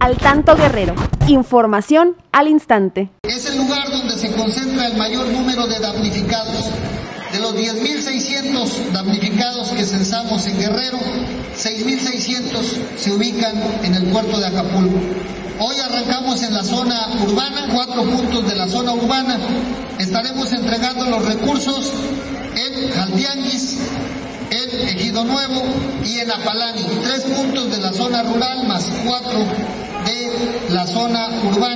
Al Tanto Guerrero. Información al instante. Es el lugar donde se concentra el mayor número de damnificados. De los 10.600 damnificados que censamos en Guerrero, 6.600 se ubican en el puerto de Acapulco. Hoy arrancamos en la zona urbana, cuatro puntos de la zona urbana. Estaremos entregando los recursos en Jaltianguis, en Ejido Nuevo y en Apalani. Tres puntos de la zona rural más cuatro de la zona urbana.